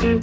En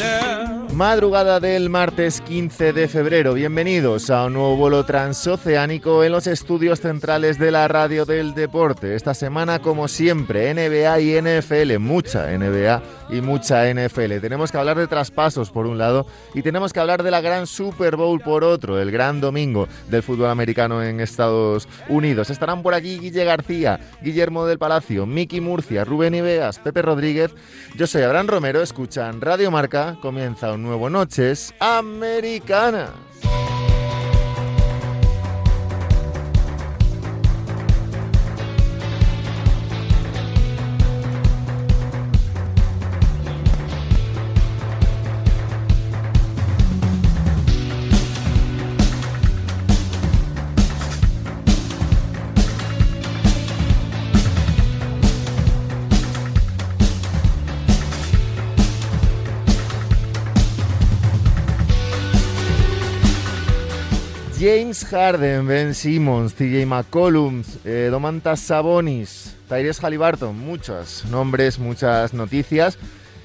Madrugada del martes 15 de febrero. Bienvenidos a un nuevo vuelo transoceánico en los estudios centrales de la radio del deporte. Esta semana, como siempre, NBA y NFL. Mucha NBA y mucha NFL. Tenemos que hablar de traspasos por un lado y tenemos que hablar de la gran Super Bowl por otro, el gran domingo del fútbol americano en Estados Unidos. Estarán por aquí Guille García, Guillermo del Palacio, Miki Murcia, Rubén Ibeas, Pepe Rodríguez. Yo soy Abraham Romero. Escuchan Radio Marca. Comienza un nuevo Noches Americanas. Harden, Ben Simmons, TJ McCollum, eh, Domantas Sabonis, Tyrese Halliburton, muchos nombres, muchas noticias.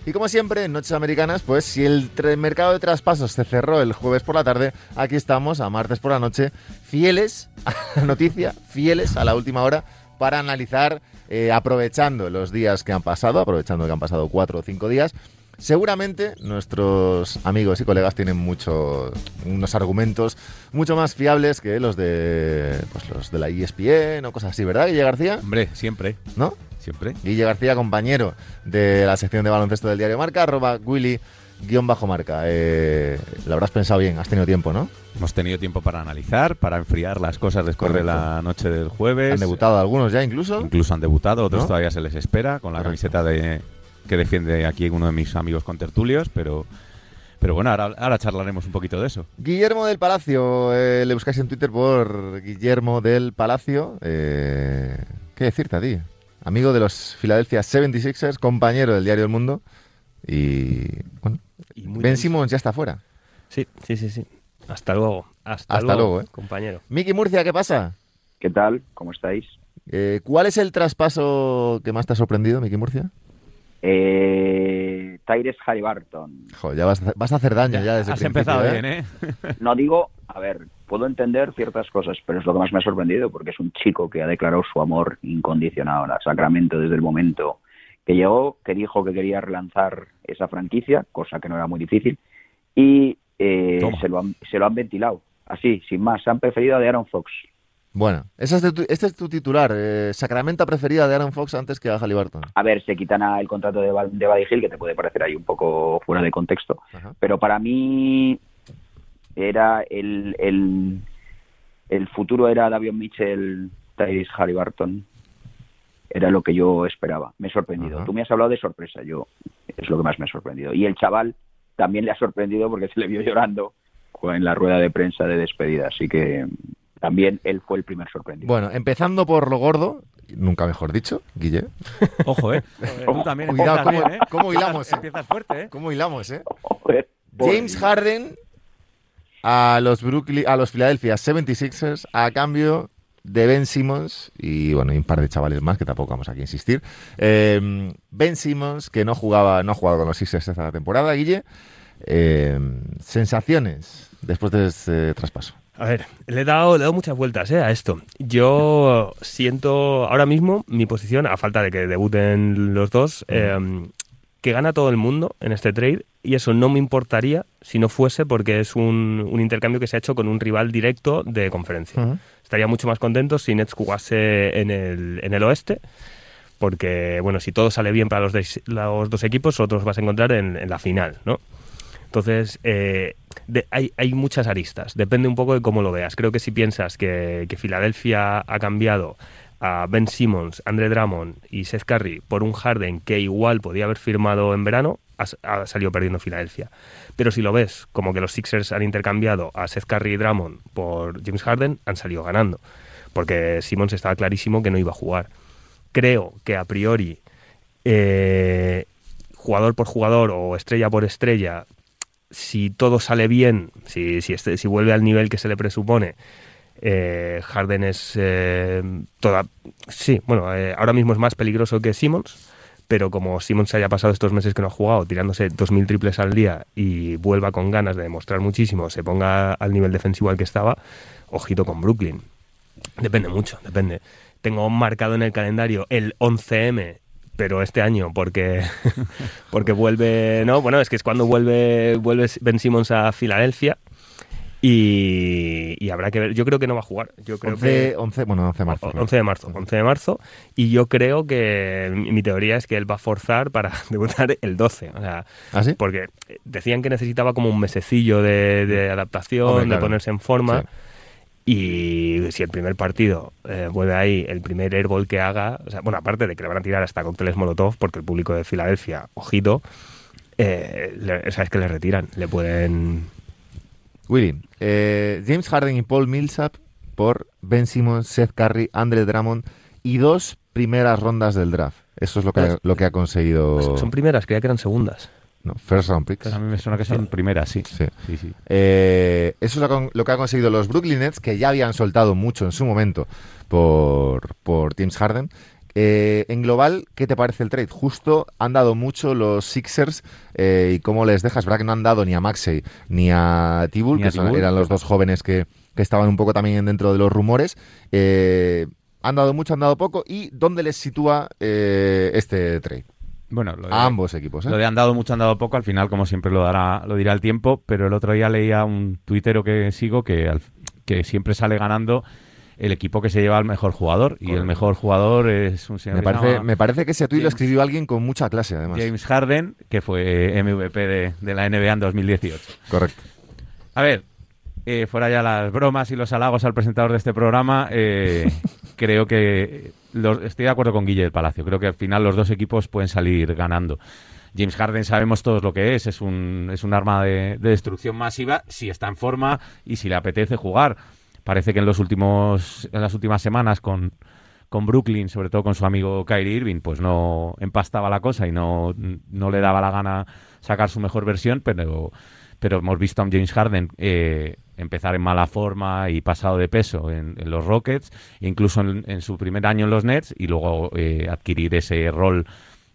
Y como siempre, en Noches Americanas, pues si el mercado de traspasos se cerró el jueves por la tarde, aquí estamos a martes por la noche, fieles a la noticia, fieles a la última hora, para analizar, eh, aprovechando los días que han pasado, aprovechando que han pasado cuatro o cinco días, Seguramente nuestros amigos y colegas tienen muchos unos argumentos mucho más fiables que los de pues los de la ESPN o cosas así, ¿verdad, Guille García? Hombre, siempre, ¿No? siempre. Guille García, compañero de la sección de baloncesto del diario Marca, arroba Willy guion bajo marca. Eh, lo habrás pensado bien, has tenido tiempo, ¿no? Hemos tenido tiempo para analizar, para enfriar las cosas después Correcto. de la noche del jueves. Han debutado algunos ya incluso. Incluso han debutado, otros ¿No? todavía se les espera con la Correcto. camiseta de que defiende aquí uno de mis amigos contertulios, pero pero bueno, ahora, ahora charlaremos un poquito de eso. Guillermo del Palacio, eh, le buscáis en Twitter por Guillermo del Palacio. Eh, ¿Qué decirte a ti? Amigo de los Philadelphia 76ers, compañero del diario El Mundo. Y bueno, Y Ben. Simmons ya está fuera. Sí, sí, sí, sí. Hasta luego. Hasta, Hasta luego, ¿eh? compañero. Miki Murcia, ¿qué pasa? ¿Qué tal? ¿Cómo estáis? Eh, ¿Cuál es el traspaso que más te ha sorprendido, Miki Murcia? Eh, Tyrese Halliburton. Joder, ya vas, a- vas a hacer daño ya, desde Has empezado ¿eh? bien, ¿eh? No digo, a ver, puedo entender ciertas cosas, pero es lo que más me ha sorprendido porque es un chico que ha declarado su amor incondicional a Sacramento desde el momento que llegó, que dijo que quería relanzar esa franquicia, cosa que no era muy difícil, y eh, se, lo han, se lo han ventilado. Así, sin más, han preferido a de Aaron Fox. Bueno, ese es tu- este es tu titular. Eh, Sacramento preferida de Aaron Fox antes que a Halliburton. A ver, se quitan a el contrato de, Val- de Buddy Hill, que te puede parecer ahí un poco fuera de contexto, Ajá. pero para mí era el, el, el futuro era Davion Mitchell, Tyrese Halliburton. Era lo que yo esperaba. Me he sorprendido. Ajá. Tú me has hablado de sorpresa. Yo es lo que más me ha sorprendido. Y el chaval también le ha sorprendido porque se le vio llorando en la rueda de prensa de despedida. Así que también él fue el primer sorprendido. Bueno, empezando por lo gordo, nunca mejor dicho, Guille. Ojo, ¿eh? Tú también Cuidado, ¿cómo- bien, ¿eh? cómo hilamos, eh? Empiezas fuerte, ¿eh? ¿Cómo hilamos, eh? Joder, James. Harden a los Brooklyn, a los Philadelphia 76ers a cambio de Ben Simmons y bueno, y un par de chavales más que tampoco vamos aquí a insistir. Eh, ben Simmons que no jugaba, no ha jugado con los Sixers esta temporada, Guille. Eh, sensaciones después de este traspaso. A ver, le he dado, le he dado muchas vueltas ¿eh? a esto. Yo siento ahora mismo mi posición, a falta de que debuten los dos, eh, que gana todo el mundo en este trade y eso no me importaría si no fuese porque es un, un intercambio que se ha hecho con un rival directo de conferencia. Estaría mucho más contento si Nets jugase en el, en el oeste, porque, bueno, si todo sale bien para los, des- los dos equipos, otros vas a encontrar en, en la final, ¿no? Entonces, eh, hay, hay, muchas aristas, depende un poco de cómo lo veas. Creo que si piensas que, que Filadelfia ha cambiado a Ben Simmons, Andre Drummond y Seth Curry por un Harden que igual podía haber firmado en verano, ha, salido perdiendo Filadelfia. Pero si lo ves como que los Sixers han intercambiado a Seth Curry y Drummond por James Harden, han salido ganando. Porque Simmons estaba clarísimo que no iba a jugar. Creo que a priori, eh, jugador por jugador o estrella por estrella, si todo sale bien, si, este, si vuelve al nivel que se le presupone, eh, Harden es eh, toda. Sí, bueno, eh, ahora mismo es más peligroso que Simmons, pero como Simmons haya pasado estos meses que no ha jugado tirándose 2.000 triples al día y vuelva con ganas de demostrar muchísimo, se ponga al nivel defensivo al que estaba, ojito con Brooklyn. Depende mucho, depende. Tengo marcado en el calendario el 11M pero este año porque porque vuelve no bueno es que es cuando vuelve vuelve Ben Simmons a Filadelfia y, habrá que ver. Yo creo que no va a jugar. Yo creo 11, que, 11, bueno, 11 de marzo. 11 de marzo. 11 de marzo. Y yo creo que mi teoría es que él va a forzar para debutar el 12. O sea, ¿Ah, sí? Porque decían que necesitaba como un mesecillo de, adaptación, de ponerse en forma. Y si el primer partido eh, vuelve ahí, el primer airball que haga, o sea, bueno, aparte de que le van a tirar hasta cócteles Molotov, porque el público de Filadelfia, ojito, eh, sabes que le retiran, le pueden Willy, eh, James Harden y Paul Millsap por Ben Simmons, Seth Curry, Andre Drummond y dos primeras rondas del draft. Eso es lo que, ha, lo que ha conseguido. Son primeras, creía que eran segundas. No, first round picks. A mí me suena que son primeras, sí. sí. sí, eh, eso es lo que, han conseguido los Brooklyn Nets, que ya habían soltado mucho en su momento por, por James Harden. Eh, en global, ¿qué te parece el trade? Justo han dado mucho los Sixers eh, y cómo les dejas. ¿Verdad que no han dado ni a Maxey ni a Tibul, que eran los dos jóvenes que, estaban un poco también dentro de los rumores? Han dado mucho, han dado poco. ¿Y dónde les sitúa este trade? Bueno, a ambos equipos. Lo de han dado mucho, han dado poco, al final, como siempre, lo dará, lo dirá el tiempo. Pero el otro día leía un tuitero que sigo que, que siempre sale ganando el equipo que se lleva al mejor jugador. Y el mejor jugador es un señor. Me parece, me parece que ese tuit lo escribió alguien con mucha clase, además. James Harden, que fue MVP de, la NBA en 2018. Correcto. A ver, eh, fuera ya las bromas y los halagos al presentador de este programa, eh, creo que estoy de acuerdo con Guille del Palacio. Creo que al final los dos equipos pueden salir ganando. James Harden sabemos todos lo que es, es un, es un arma de, de destrucción masiva si está en forma y si le apetece jugar parece que en los últimos en las últimas semanas con, con Brooklyn, sobre todo con su amigo Kyrie Irving, pues no empastaba la cosa y no, no le daba la gana sacar su mejor versión, pero, pero hemos visto a James Harden eh, empezar en mala forma y pasado de peso en, los Rockets, incluso en, su primer año en los Nets, y luego eh, adquirir ese rol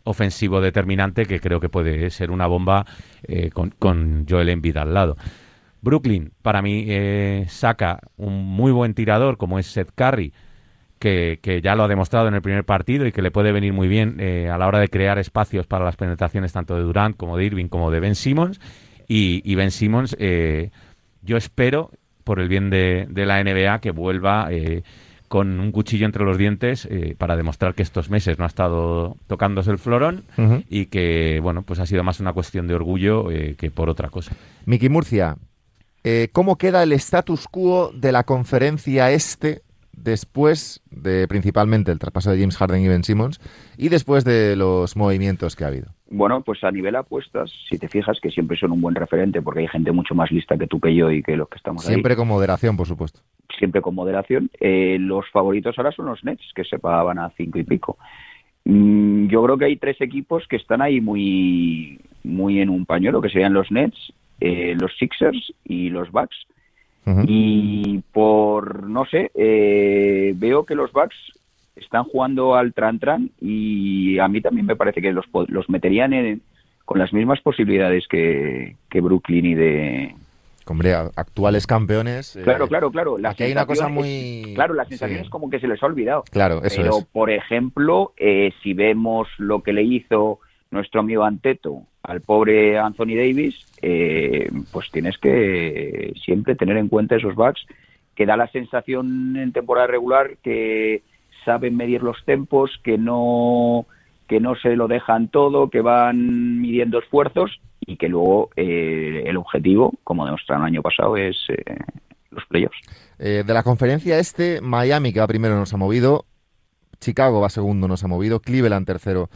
ofensivo determinante que creo que puede ser una bomba eh, con, con Joel Embiid al lado. Brooklyn, para mí, eh, saca un muy buen tirador como es Seth Curry, que, ya lo ha demostrado en el primer partido y que le puede venir muy bien a la hora de crear espacios para las penetraciones tanto de Durant como de Irving como de Ben Simmons. Y, Ben Simmons, yo espero, por el bien de, la NBA, que vuelva con un cuchillo entre los dientes para demostrar que estos meses no ha estado tocándose el florón y que, bueno, pues ha sido más una cuestión de orgullo que por otra cosa. Miki Murcia, eh, ¿Cómo queda el status quo de la conferencia este después de principalmente el traspaso de James Harden y Ben Simmons y después de los movimientos que ha habido? Bueno, pues a nivel apuestas, si te fijas que siempre son un buen referente porque hay gente mucho más lista que tú que yo y que los que estamos siempre con moderación, por supuesto. Siempre con moderación. Eh, los favoritos ahora son los Nets, que se pagaban a cinco y pico. Mm, yo creo que hay tres equipos que están ahí muy, muy en un pañuelo, que serían los Nets, eh, los Sixers y los Bucks. Y por, no sé, eh, veo que los Bucks están jugando al tran-tran y a mí también me parece que los, los meterían con las mismas posibilidades que, Brooklyn y de, Hombre, actuales campeones. Eh, claro, claro, claro. aquí hay una cosa muy. Claro, la sensación es como que se les ha olvidado. Claro, eso Pero, por ejemplo, si vemos lo que le hizo nuestro amigo Anteto al pobre Anthony Davis, eh, pues tienes que siempre tener en cuenta esos bugs que da la sensación en temporada regular que saben medir los tempos, que no que no se lo dejan todo, que van midiendo esfuerzos y que luego eh, el objetivo, como demostraron el año pasado, es eh, los playoffs. Eh, de la conferencia este, Miami, que va primero, nos ha movido. Chicago va segundo, nos ha movido. Cleveland tercero,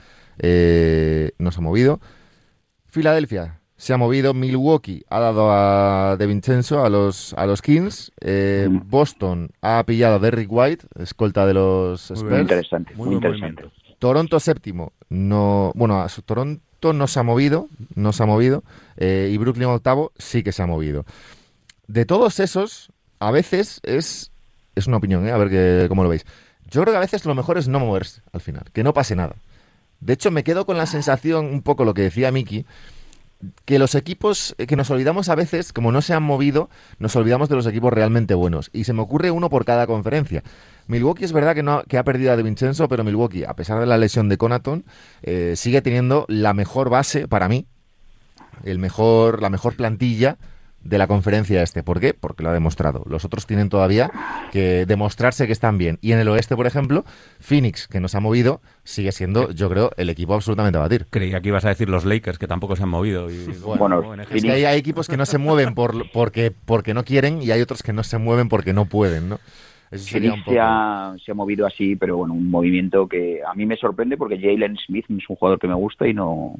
nos ha movido. Filadelfia se ha movido. Milwaukee ha dado a De Vincenzo, a los, a los Kings. Eh, Mm. Boston ha pillado a Derrick White, escolta de los Muy Muy Spurs. interesante, Muy interesante. movimiento. Toronto séptimo, no, bueno, a su- Toronto no se ha movido, no se ha movido, eh, y Brooklyn octavo sí que se ha movido. De todos esos, a veces es, es una opinión, ¿eh? a ver que, cómo lo veis. Yo creo que a veces lo mejor es no moverse al final, que no pase nada. De hecho, me quedo con la sensación, un poco lo que decía Miki, que los equipos eh, que nos olvidamos a veces, como no se han movido, nos olvidamos de los equipos realmente buenos. Y se me ocurre uno por cada conferencia. Milwaukee es verdad que, no, que ha perdido a De Vincenzo, pero Milwaukee, a pesar de la lesión de Conaton, eh, sigue teniendo la mejor base para mí, el mejor, la mejor plantilla de la conferencia este. ¿Por qué? Porque lo ha demostrado. Los otros tienen todavía que demostrarse que están bien. Y en el oeste, por ejemplo, Phoenix, que nos ha movido, sigue siendo, yo creo, el equipo absolutamente a batir. Creía que ibas a decir los Lakers, que tampoco se han movido. Y, Bueno. Es que hay, hay equipos que no se mueven por, porque, porque no quieren y hay otros que no se mueven porque no pueden, ¿no? Eso sería un Phoenix poco... se ha, se ha movido así, pero bueno, un movimiento que a mí me sorprende porque Jalen Smith es un jugador que me gusta y no,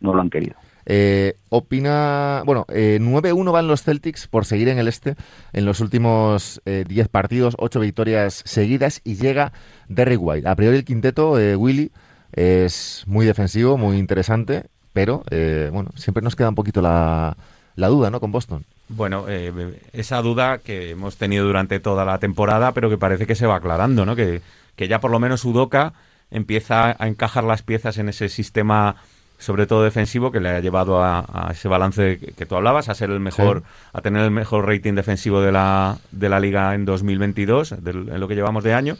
no lo han querido. Eh, opina. Bueno, eh, 9-1 van los Celtics por seguir en el este en los últimos eh, 10 partidos, 8 victorias seguidas y llega Derrick White. A priori el quinteto, eh, Willy, es muy defensivo, muy interesante, pero eh, bueno, siempre nos queda un poquito la, la duda, ¿no? Con Boston. Bueno, eh, esa duda que hemos tenido durante toda la temporada, pero que parece que se va aclarando, ¿no? Que, que ya por lo menos Udoka empieza a encajar las piezas en ese sistema, sobre todo defensivo, que le ha llevado a, a ese balance que, que tú hablabas, a ser el mejor, a tener el mejor rating defensivo de la, de la liga en 2022, del- en lo que llevamos de año,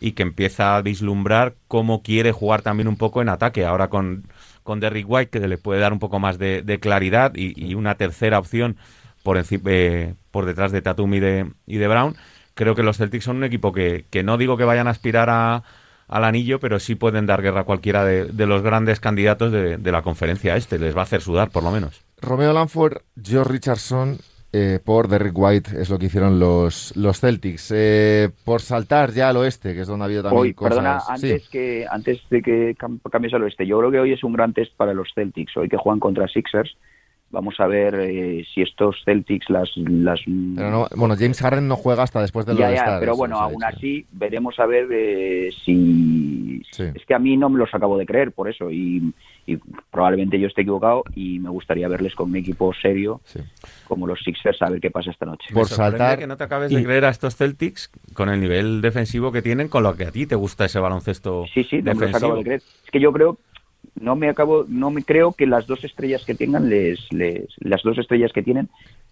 y que empieza a vislumbrar cómo quiere jugar también un poco en ataque. Ahora con, con Derrick White, que le puede dar un poco más de, de claridad, y, y una tercera opción por, enci- eh, por detrás de Tatum y de, y de Brown. Creo que los Celtics son un equipo que, que no digo que vayan a aspirar a, al anillo, pero sí pueden dar guerra a cualquiera de, de los grandes candidatos de, de la conferencia este. Les va a hacer sudar, por lo menos. Romeo Lanford, George Richardson eh, por Derrick White es lo que hicieron los, los Celtics. Eh, por saltar ya al oeste, que es donde ha habido también Hoy, cosas. perdona, Sí. antes, que, antes de que cam- cambies al oeste, yo creo que hoy es un gran test para los Celtics. Hoy que juegan contra Sixers, vamos a ver eh, si estos Celtics las... las Pero no- bueno, James Harden no juega hasta después del ya, ya, pero bueno, aún así veremos a ver eh, si... Sí. Es que a mí no me los acabo de creer por eso y, y probablemente yo esté equivocado y me gustaría verles con un equipo serio Sí. como los Sixers a ver qué pasa esta noche. Por saltar- que no te acabes y- de creer a estos Celtics con el nivel defensivo que tienen, con lo que a ti te gusta ese baloncesto Sí, sí, no me los defensivo. acabo de creer. Es que yo creo, no me acabo, no me creo que las dos estrellas que tengan, les, les, las dos estrellas que tienen,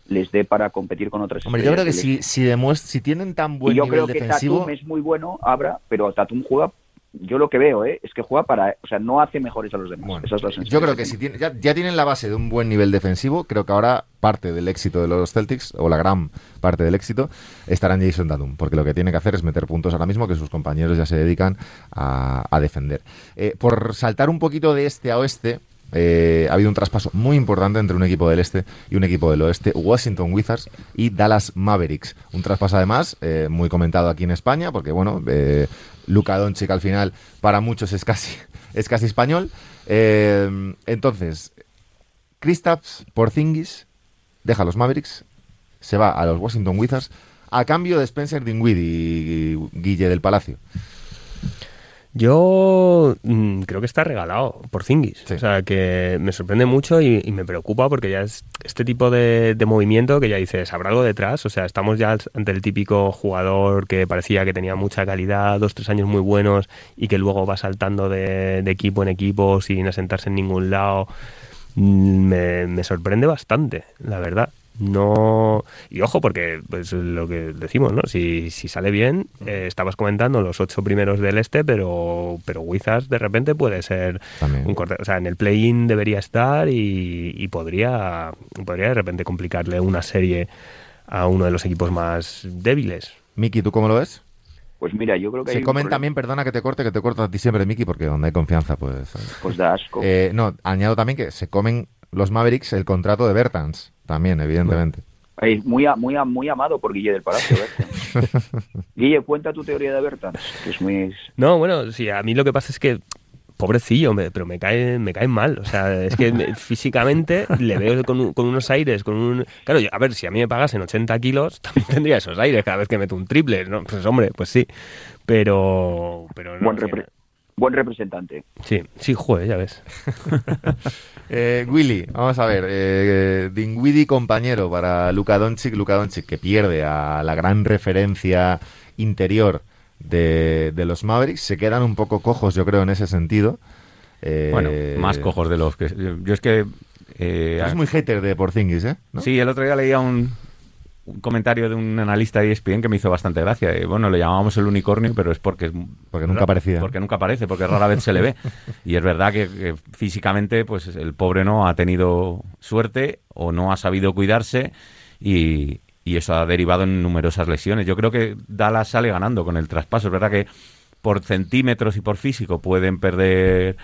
les dé para competir con otras Hombre, yo creo que estrellas. si, si, demuest- si tienen tan Y buen yo nivel creo que defensivo, Tatum es muy bueno, Abra, pero Tatum juega, yo lo que veo, ¿eh? es que juega para, o sea, no hace mejores a los demás. Bueno, yo creo que si tiene- ya, ya tienen la base de un buen nivel defensivo, creo que ahora parte del éxito de los Celtics, o la gran parte del éxito, estará en Jason Tatum, porque lo que tiene que hacer es meter puntos ahora mismo que sus compañeros ya se dedican a, a defender. Eh, por saltar un poquito de este a oeste, eh, ha habido un traspaso muy importante entre un equipo del este y un equipo del oeste, Washington Wizards y Dallas Mavericks. Un traspaso además eh, muy comentado aquí en España, porque bueno, eh, Luka Doncic al final para muchos es casi, es casi español. Entonces, Kristaps Porzingis deja a los Mavericks, se va a los Washington Wizards a cambio de Spencer Dinwiddie y Guille del Palacio. Yo mm, creo que está regalado por Zingis. Sí. O sea, que me sorprende mucho y, y me preocupa porque ya es este tipo de, de movimiento que ya dices, habrá algo detrás. O sea, estamos ya ante el típico jugador que parecía que tenía mucha calidad, dos, tres años muy buenos y que luego va saltando de, de equipo en equipo sin asentarse en ningún lado. Mm, Me, me sorprende bastante, la verdad. No. Y ojo, porque pues lo que decimos, ¿no? Si, si sale bien, eh, estabas comentando los ocho primeros del este, pero, pero Wizards de repente puede ser También. un corte. O sea, en el play-in debería estar y, y podría, podría de repente complicarle una serie a uno de los equipos más débiles. Miki, ¿tú cómo lo ves? Pues mira, yo creo que Se comen también, perdona que te corte, que te corto a ti siempre, Miki, porque donde hay confianza, pues... Pues da asco. Eh, no, añado también que se comen los Mavericks el contrato de Bertans, también, evidentemente. Es muy, muy, muy amado por Guille del Palacio. Guille, cuenta tu teoría de Bertans, que es muy... No, bueno, sí, a mí lo que pasa es que pobrecillo, pero me cae, me cae mal. O sea, es que físicamente le veo con, unos aires, con un... Claro, a ver, si a mí me pagasen 80 kilos, también tendría esos aires cada vez que meto un triple, ¿no? Pues hombre, pues sí. Pero... pero no, buen, representante. Sí, sí, juez, ya ves. eh, Willy, vamos a ver. Eh, Dingwiddie compañero para Luka Doncic, Luka Doncic que pierde a la gran referencia interior de, los Mavericks. Se quedan un poco cojos, yo creo, en ese sentido. Eh, bueno, más cojos de los que... Yo es que... Eh, es muy hater de Porzingis, ¿eh? Sí, el otro día leía un, comentario de un analista de ESPN que me hizo bastante gracia. bueno, le llamábamos el unicornio, pero es porque... Porque nunca aparecía. Porque nunca aparece, porque rara vez se le ve. Y es verdad que, que, físicamente pues el pobre no ha tenido suerte o no ha sabido cuidarse y, y eso ha derivado en numerosas lesiones. Yo creo que Dallas sale ganando con el traspaso. Es verdad que por centímetros y por físico pueden perder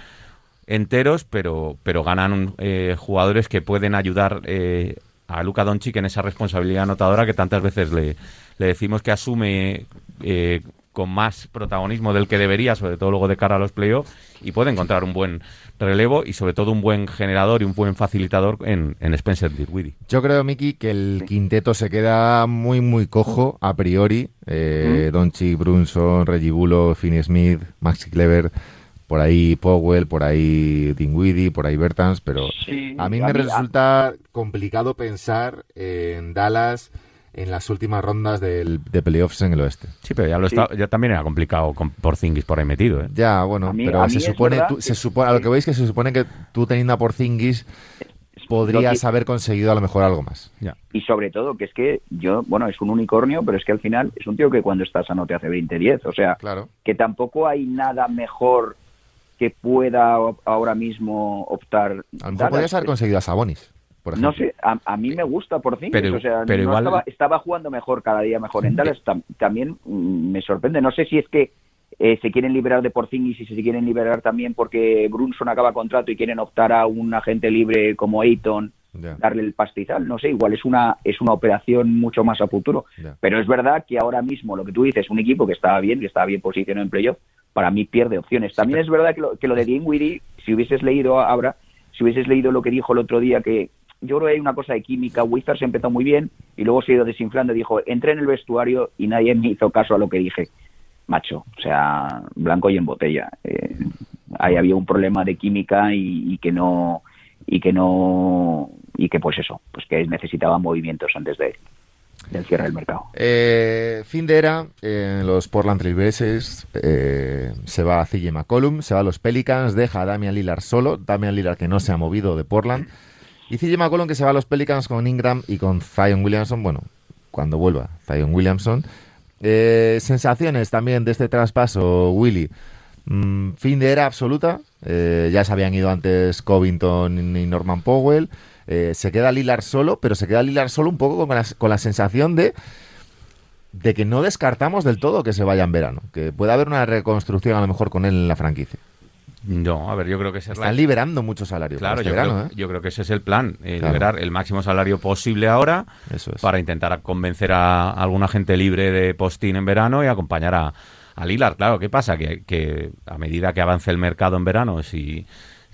enteros, pero, pero ganan eh, jugadores que pueden ayudar eh, a Luka Doncic en esa responsabilidad anotadora que tantas veces le, le decimos que asume eh, con más protagonismo del que debería, sobre todo luego de cara a los playoffs, y puede encontrar un buen relevo y sobre todo un buen generador y un buen facilitador en, en Spencer Dinwiddie. Yo creo, Miki, que el quinteto se queda muy, muy cojo a priori. Eh, Brunson, Reggie Bullock, Finney Smith, Maxi Clever, por ahí Powell, por ahí Dinwiddie, por ahí Bertans, pero a mí me resulta complicado pensar en Dallas en las últimas rondas del, de playoffs en el oeste. Sí, pero ya, lo está, ya también era complicado con Porzingis por ahí metido. ¿eh? Ya, bueno, pero se supone, se supone, a lo que veis que se supone que tú teniendo a Porzingis podrías haber conseguido a lo mejor algo más. Ya. Y sobre todo que es que yo, bueno, es un unicornio, pero es que al final es un tío que cuando está sano te hace 20-10. O sea, claro. que tampoco hay nada mejor que pueda ahora mismo optar. A lo mejor podrías haber conseguido a Sabonis. No sé, a, mí me gusta por fin. o sea, estaba, jugando mejor cada día mejor en Dallas. también mm, me sorprende. No sé si es que eh, se quieren liberar de Porzingis y si se quieren liberar también porque Brunson acaba contrato y quieren optar a un agente libre como Ayton, darle el pastizal. No sé, igual es una es una operación mucho más a futuro. Pero es verdad que ahora mismo lo que tú dices, un equipo que estaba bien, que estaba bien posicionado en playoff, para mí pierde opciones. También es verdad que lo, que lo de Dinwiddie, si hubieses leído ahora, si hubieses leído lo que dijo el otro día que yo creo que hay una cosa de química. Wizards empezó muy bien y luego se ha ido desinflando. Dijo, entré en el vestuario y nadie me hizo caso a lo que dije. Macho, o sea, blanco y en botella. Eh, ahí había un problema de química y, que no y que no y que pues eso, pues que necesitaba movimientos antes de del cierre del mercado. Eh, fin de era, en los Portland Trailblazers eh, se va a CJ McCollum, se va a los Pelicans, deja a Damian Lillard solo, Damian Lillard que no se ha movido de Portland. Y CJ McCollum que se va a los Pelicans con Ingram y con Zion Williamson, bueno, cuando vuelva Zion Williamson. Eh, sensaciones también de este traspaso, Willy. Mm, fin de era absoluta. Eh, ya se habían ido antes Covington y Norman Powell. Eh, se queda Lillard solo, pero se queda Lillard solo un poco con la, con la sensación de de que no descartamos del todo que se vaya en verano, que puede haber una reconstrucción a lo mejor con él en la franquicia. No, a ver, yo creo que Están liberando mucho salario. Claro, este ¿eh? yo, creo, que ese es el plan, eh, liberar el máximo salario posible ahora para intentar convencer a alguna gente libre de postín en verano y acompañar a, a Lilar. Claro, ¿qué pasa? Que, que a medida que avance el mercado en verano, si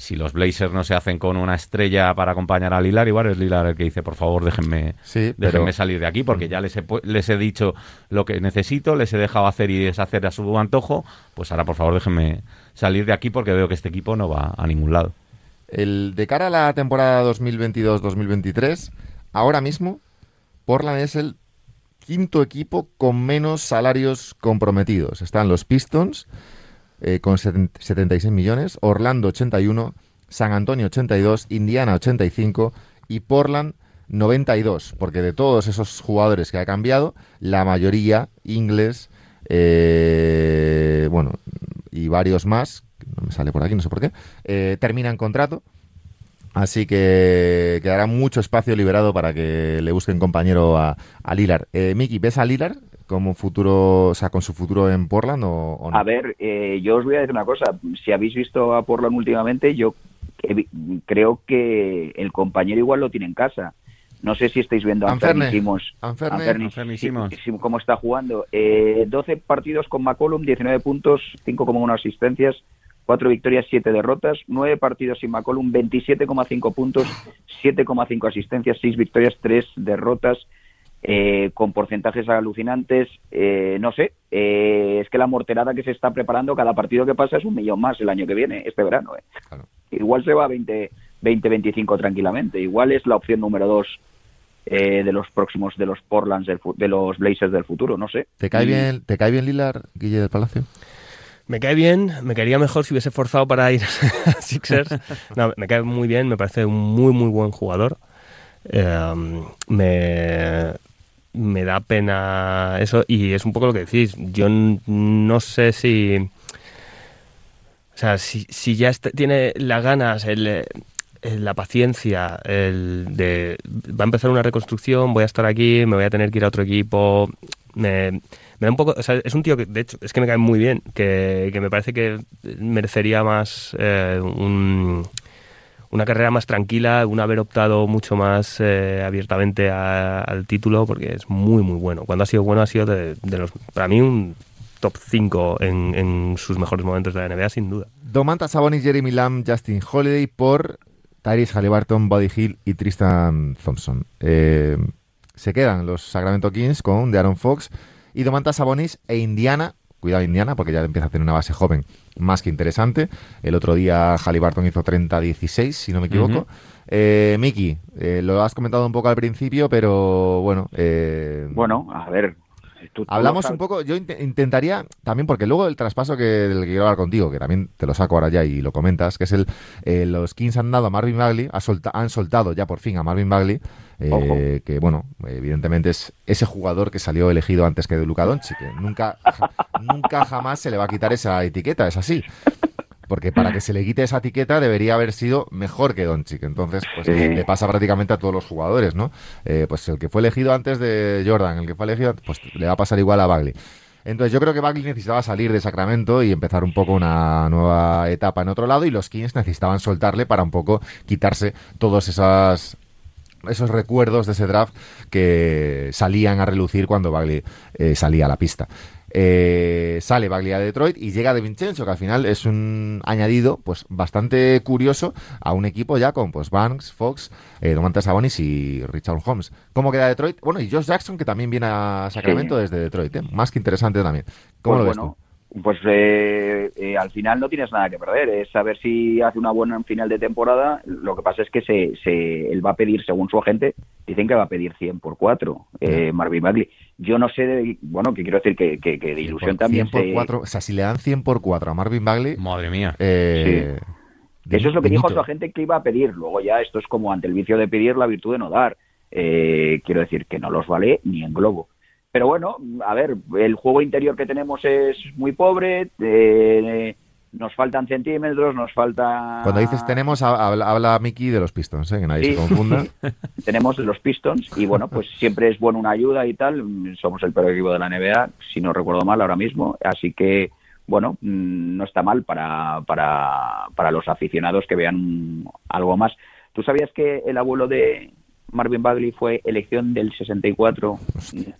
si los Blazers no se hacen con una estrella para acompañar a Lilar, igual es Lilar el que dice, por favor, déjenme, déjenme salir de aquí, porque mm. ya les he, les he dicho lo que necesito, les he dejado hacer y deshacer a su antojo, pues ahora, por favor, déjenme salir de aquí porque veo que este equipo no va a ningún lado. El, de cara a la temporada 2022-2023, ahora mismo, Portland es el quinto equipo con menos salarios comprometidos. Están los Pistons, eh, con 76 millones, Orlando 81, San Antonio 82, Indiana 85 y Portland 92, porque de todos esos jugadores que ha cambiado, la mayoría inglés, eh, bueno, y varios más, no me sale por aquí, no sé por qué, eh, terminan contrato. Así que quedará mucho espacio liberado para que le busquen compañero a, a Lilar. Eh, Miki, ¿ves a Lilar como futuro, o sea, con su futuro en Portland o, no? A ver, eh, yo os voy a decir una cosa. Si habéis visto a Portland últimamente, yo creo que el compañero igual lo tiene en casa. No sé si estáis viendo a. Anferni Simons. Cómo está jugando. Eh, 12 partidos con McCollum, 19 puntos, 5,1 asistencias, 4 victorias, 7 derrotas, 9 partidos sin McCollum, 27,5 puntos, 7,5 asistencias, 6 victorias, 3 derrotas, eh, con porcentajes alucinantes. Eh, no sé, eh, es que la morterada que se está preparando, cada partido que pasa es un millón más el año que viene, este verano. eh. Claro. Igual se va a 20, 20, 25 tranquilamente. Igual es la opción número 2 de los próximos, de los Portlands, del de los Blazers del futuro, no sé. ¿Te cae bien, ¿te cae bien Lilar, Guille del Palacio? Me cae bien, me caería mejor si hubiese forzado para ir a Sixers. No, me cae muy bien, me parece un muy, muy buen jugador. Eh, me, me da pena eso y es un poco lo que decís. Yo no sé si... O sea, si, si ya tiene las ganas, el, eh, la paciencia, el de... Va a empezar una reconstrucción, voy a estar aquí, me voy a tener que ir a otro equipo. Me, es un tío que, de hecho, es que me cae muy bien, que, que me parece que merecería más eh, un una carrera más tranquila, un haber optado mucho más eh, abiertamente al título, porque es muy, muy bueno. Cuando ha sido bueno, ha sido de, de los, para mí un top 5 en, en sus mejores momentos de la NBA, sin duda. Domantas Sabonis, Jeremy Lamb, Justin Holiday por Tyrese Halliburton, Buddy Hill y Tristan Thompson. Eh, se quedan los Sacramento Kings con De'Aaron Fox y Domantas Sabonis e Indiana. Cuidado Indiana porque ya empieza a tener una base joven más que interesante. El otro día Halliburton hizo 30-16, si no me equivoco. Eh, Miki, eh, lo has comentado un poco al principio, pero bueno. eh, Bueno, a ver. Tú- Hablamos un poco, yo int- intentaría también, porque luego el traspaso que, del que quiero hablar contigo, que también te lo saco ahora ya y lo comentas, que es el, eh, los Kings han dado a Marvin Bagley, ha solta- han soltado ya por fin a Marvin Bagley, eh, que bueno, evidentemente es ese jugador que salió elegido antes que de Luka Doncic, que nunca, ja- nunca jamás se le va a quitar esa etiqueta, es así. Porque para que se le quite esa etiqueta debería haber sido mejor que Doncic. Entonces, pues Sí. le pasa prácticamente a todos los jugadores, ¿no? Eh, pues el que fue elegido antes de Jordan, el que fue elegido, pues le va a pasar igual a Bagley. Entonces yo creo que Bagley necesitaba salir de Sacramento y empezar un poco una nueva etapa en otro lado y los Kings necesitaban soltarle para un poco quitarse todos esas esos recuerdos de ese draft que salían a relucir cuando Bagley eh, salía a la pista. Eh, sale Bagley a Detroit y llega De Vincenzo, que al final es un añadido pues bastante curioso a un equipo ya con pues Banks, Fox, eh, Domantas Sabonis y Richard Holmes. ¿Cómo queda Detroit? Bueno, y Josh Jackson, que también viene a Sacramento Sí. desde Detroit, ¿eh? más que interesante también. ¿Cómo Pues lo ves bueno, tú? Pues eh, eh, al final no tienes nada que perder. Es saber si hace una buena final de temporada. Lo que pasa es que se, se, él va a pedir, según su agente, dicen que va a pedir 100 por 4, eh, Marvin Bagley. Yo no sé, de- bueno, que quiero decir que, que, que de 100 ilusión por- también 100 por se- 4, o sea, si le dan 100 por 4 a Marvin Bagley, Madre mía. eh, Eso es lo que dijo dimito. su agente que iba a pedir. Luego ya esto es como ante el vicio de pedir la virtud de no dar. Eh, quiero decir que no los vale ni en globo. Pero bueno, a ver, el juego interior que tenemos es muy pobre. eh, nos faltan centímetros, nos falta. Cuando dices tenemos, ha- habla, habla Mickey de los Pistons, ¿eh? que nadie Sí. se confunda. tenemos los Pistons y bueno, pues siempre es bueno una ayuda y tal. Somos el peor equipo de la NBA, si no recuerdo mal ahora mismo. Así que, bueno, mm, no está mal para, para, para los aficionados que vean algo más. ¿Tú sabías que el abuelo de Marvin Bagley fue elección del 64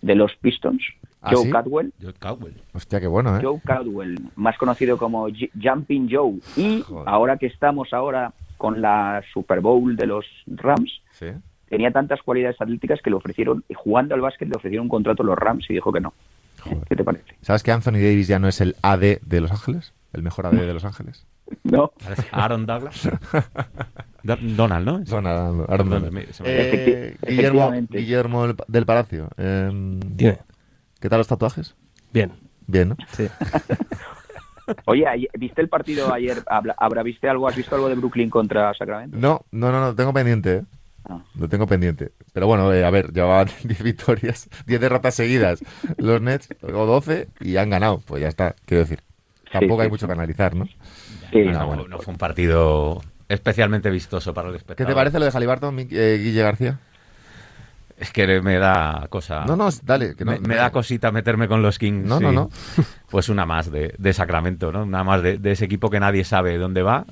de los Pistons? ¿Ah, Joe sí? Caldwell. Yo, Cowell. Hostia, qué bueno, ¿eh? Joe Caldwell, más conocido como Jumping Joe. Y Joder. ahora que estamos ahora con la Super Bowl de los Rams, Sí. tenía tantas cualidades atléticas que le ofrecieron, y jugando al básquet le ofrecieron un contrato a los Rams y dijo que no. Joder. ¿Qué te parece? ¿Sabes que Anthony Davis ya no es el AD de Los Ángeles? ¿El mejor AD de Los Ángeles? No. Aaron Douglas. Do- Donald, ¿no? Donald, Donald. me- se me- Eh, Guillermo. Guillermo del- Palacio. eh, Dime. ¿Qué tal los tatuajes? Bien. Bien, ¿no? Sí. Oye, ¿viste el partido ayer? ¿Habrá viste algo? ¿Has visto algo de Brooklyn contra Sacramento? No, no, no, no, tengo pendiente, ¿eh? Ah. Lo tengo pendiente. Pero bueno, eh, a ver, llevaban 10 victorias, 10 derrotas seguidas los Nets, o 12, y han ganado. Pues ya está, quiero decir. Tampoco Sí, hay sí, mucho sí. que analizar, ¿no? Sí, no, no, no, bueno. no fue un partido especialmente vistoso para el ¿Qué espectador. te parece lo de Halliburton, eh, Guille García? Es que me da cosa. No, no, dale. Que no, me, me da cosita meterme con los Kings. No, no, sí. no. Pues una más de, de Sacramento, ¿no? Una más de, de ese equipo que nadie sabe dónde va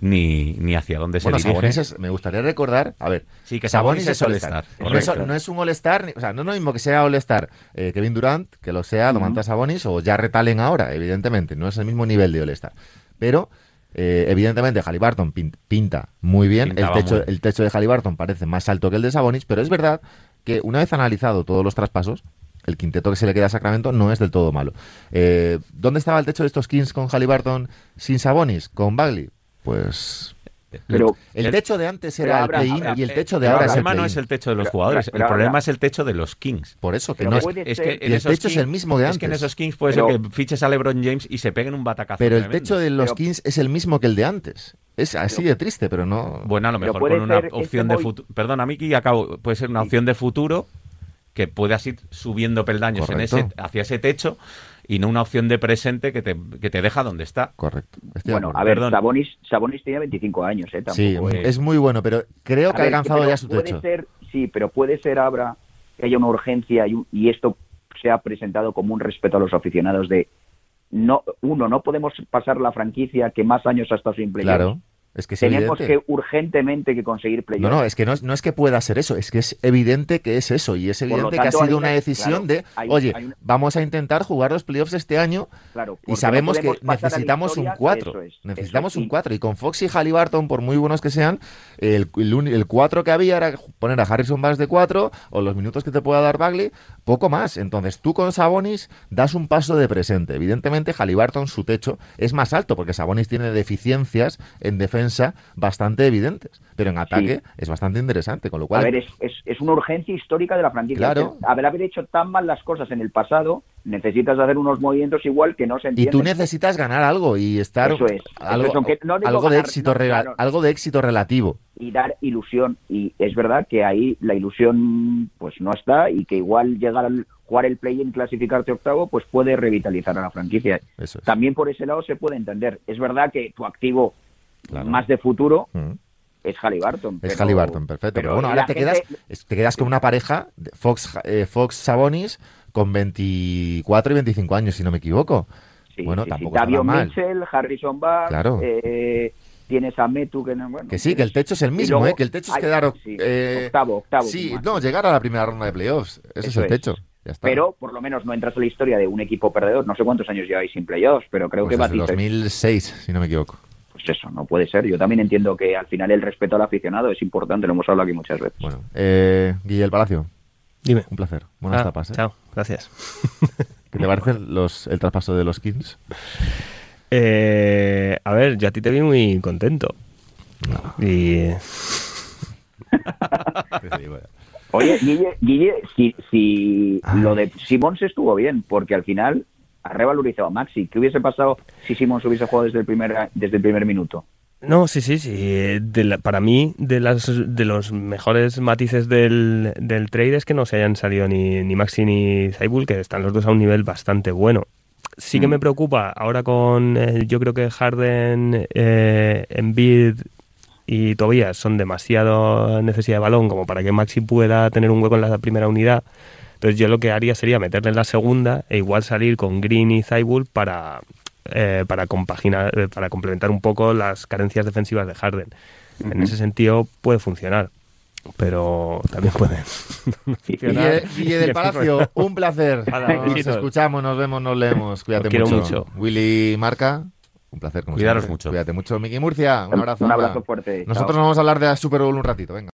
ni, ni hacia dónde Bueno, se dirige. Sabonis me gustaría recordar, a ver, Sí, que Sabonis Sabonis es All-Star, No es, correcto. no es un All-Star, o sea, no es lo mismo que sea All-Star eh, Kevin Durant, que lo sea Domantas Sabonis o Jarrett Allen ahora, evidentemente, no es el mismo nivel de All-Star. Pero, eh, evidentemente, Halliburton pin- pinta muy bien, el techo, muy bien. el techo de Halliburton parece más alto que el de Sabonis, pero es verdad que una vez analizado todos los traspasos, el quinteto que se le queda a Sacramento no es del todo malo. Eh, ¿Dónde estaba el techo de estos Kings con Halliburton sin Sabonis? ¿Con Bagley? Pues... Pero El techo de antes era el play-in y el techo de ahora el es el problema no es el techo de los jugadores, pero el problema es el techo de los Kings. Por eso, que Pero no es... que en el esos techo es el mismo de Es que en antes. esos Kings puede Pero- ser que fiches a LeBron James y se peguen un batacazo. Pero el techo de los Kings es el mismo que el de antes. Es así de triste, pero no... Bueno, a lo mejor con una este opción de futuro. Perdona, Miki, acabo. Puede ser una opción de futuro que puedas ir subiendo peldaños en ese, hacia ese techo y no una opción de presente que te, que te deja donde está. Correcto. Estoy bueno, a ver, Perdón. Sabonis, Sabonis tiene 25 años, ¿eh? Sí, Tampoco es- es muy bueno, pero creo A que ha alcanzado ya su puede techo. Ser, sí, pero puede ser, Abra, que haya una urgencia y, un- y esto se ha presentado como un respeto a los aficionados de no uno, no podemos pasar la franquicia que más años ha estado sin playoffs. Claro, es que es Tenemos evidente. que urgentemente que conseguir playoffs. No, no, es que no es, no es que pueda ser eso, es que es evidente que es eso. Y es evidente que ha sido una- una decisión claro, de, hay- oye, hay una- vamos a intentar jugar los playoffs este año Claro, y no sabemos que necesitamos un historia, 4. eso es, necesitamos un es, y- 4. Y con Fox y Halliburton, por muy buenos que sean, el, el, uni- el 4 que había era poner a Harrison Barnes de 4 o los minutos que te pueda dar Bagley, poco más. Entonces tú con Sabonis das un paso de presente. Evidentemente, Halliburton, su techo es más alto porque Sabonis tiene deficiencias en defensa bastante evidentes. Pero en ataque es bastante interesante. Con lo cual, A ver, es, es, es una urgencia histórica de la franquicia. Claro. Haber, haber hecho tan mal las cosas en el pasado, necesitas hacer unos movimientos igual que no se y entienden. tú necesitas ganar algo y estar Eso es. algo, Eso es, no de éxito no, claro. algo de éxito relativo. y dar ilusión. Y es verdad que ahí la ilusión pues no está y que igual llegar al jugar el play-in, clasificarte octavo, pues puede revitalizar a la franquicia. Eso es. También por ese lado se puede entender. Es verdad que tu activo Claro. más de futuro Mm. es Halliburton. Es pero- Halliburton, perfecto. Pero, bueno, ahora te gente- quedas, es- te quedas con una pareja, Fox, eh, Fox Sabonis, con 24 y 25 años, si no me equivoco. Sí, bueno, sí, tampoco mal. Mitchell, Harrison Barnes, Claro. eh, tienes a Metu que no, bueno, Que sí, que el techo es el mismo, luego ¿eh? Que el techo es hay- quedar... sí, eh, octavo, octavo. Sí, no, llegar a la primera ronda de playoffs. Ese es Eso el es. techo. Ya está. Pero por lo menos no entras a la historia de un equipo perdedor. No sé cuántos años lleváis sin playoffs, pero creo Pues que desde batisteis 2006, si no me equivoco. Pues eso, no puede ser. Yo también entiendo que al final el respeto al aficionado es importante, lo hemos hablado aquí muchas veces. Bueno, eh, Guille Palacio, Dime. un placer. Buenas Ah, tapas, ¿eh? Chao, gracias. ¿Qué te parece los, el traspaso de los Kings? Eh, a ver, yo a ti te vi muy contento. Y Oye, Guille, Guille si, si lo de Simons estuvo bien, porque al final ha revalorizado a Maxi. ¿Qué hubiese pasado si Simons hubiese jugado desde el primer, desde el primer minuto? No, sí, sí, sí. De la- para mí, de, las, de los mejores matices del, del trade es que no se hayan salido ni, ni Maxi ni Zaibul, que están los dos a un nivel bastante bueno. Sí que Mm. me preocupa ahora con, eh, yo creo que Harden, eh, Embiid y Tobias son demasiado necesidad de balón como para que Maxi pueda tener un hueco en la primera unidad. Entonces yo lo que haría sería meterle en la segunda e igual salir con Green y Zaibul para, eh, para compaginar, eh, para complementar un poco las carencias defensivas de Harden. En ese sentido puede funcionar, pero también puede. Guille, Guille del Palacio, un placer. Nos escuchamos, nos vemos, nos leemos. Cuídate Os quiero mucho. mucho. Willy Marca, un placer. Como Cuidaros siempre. mucho. Cuídate mucho. Miki Murcia, un abrazo. Un abrazo fuerte. Nosotros Chao. nos vamos a hablar de la Super Bowl un ratito, venga.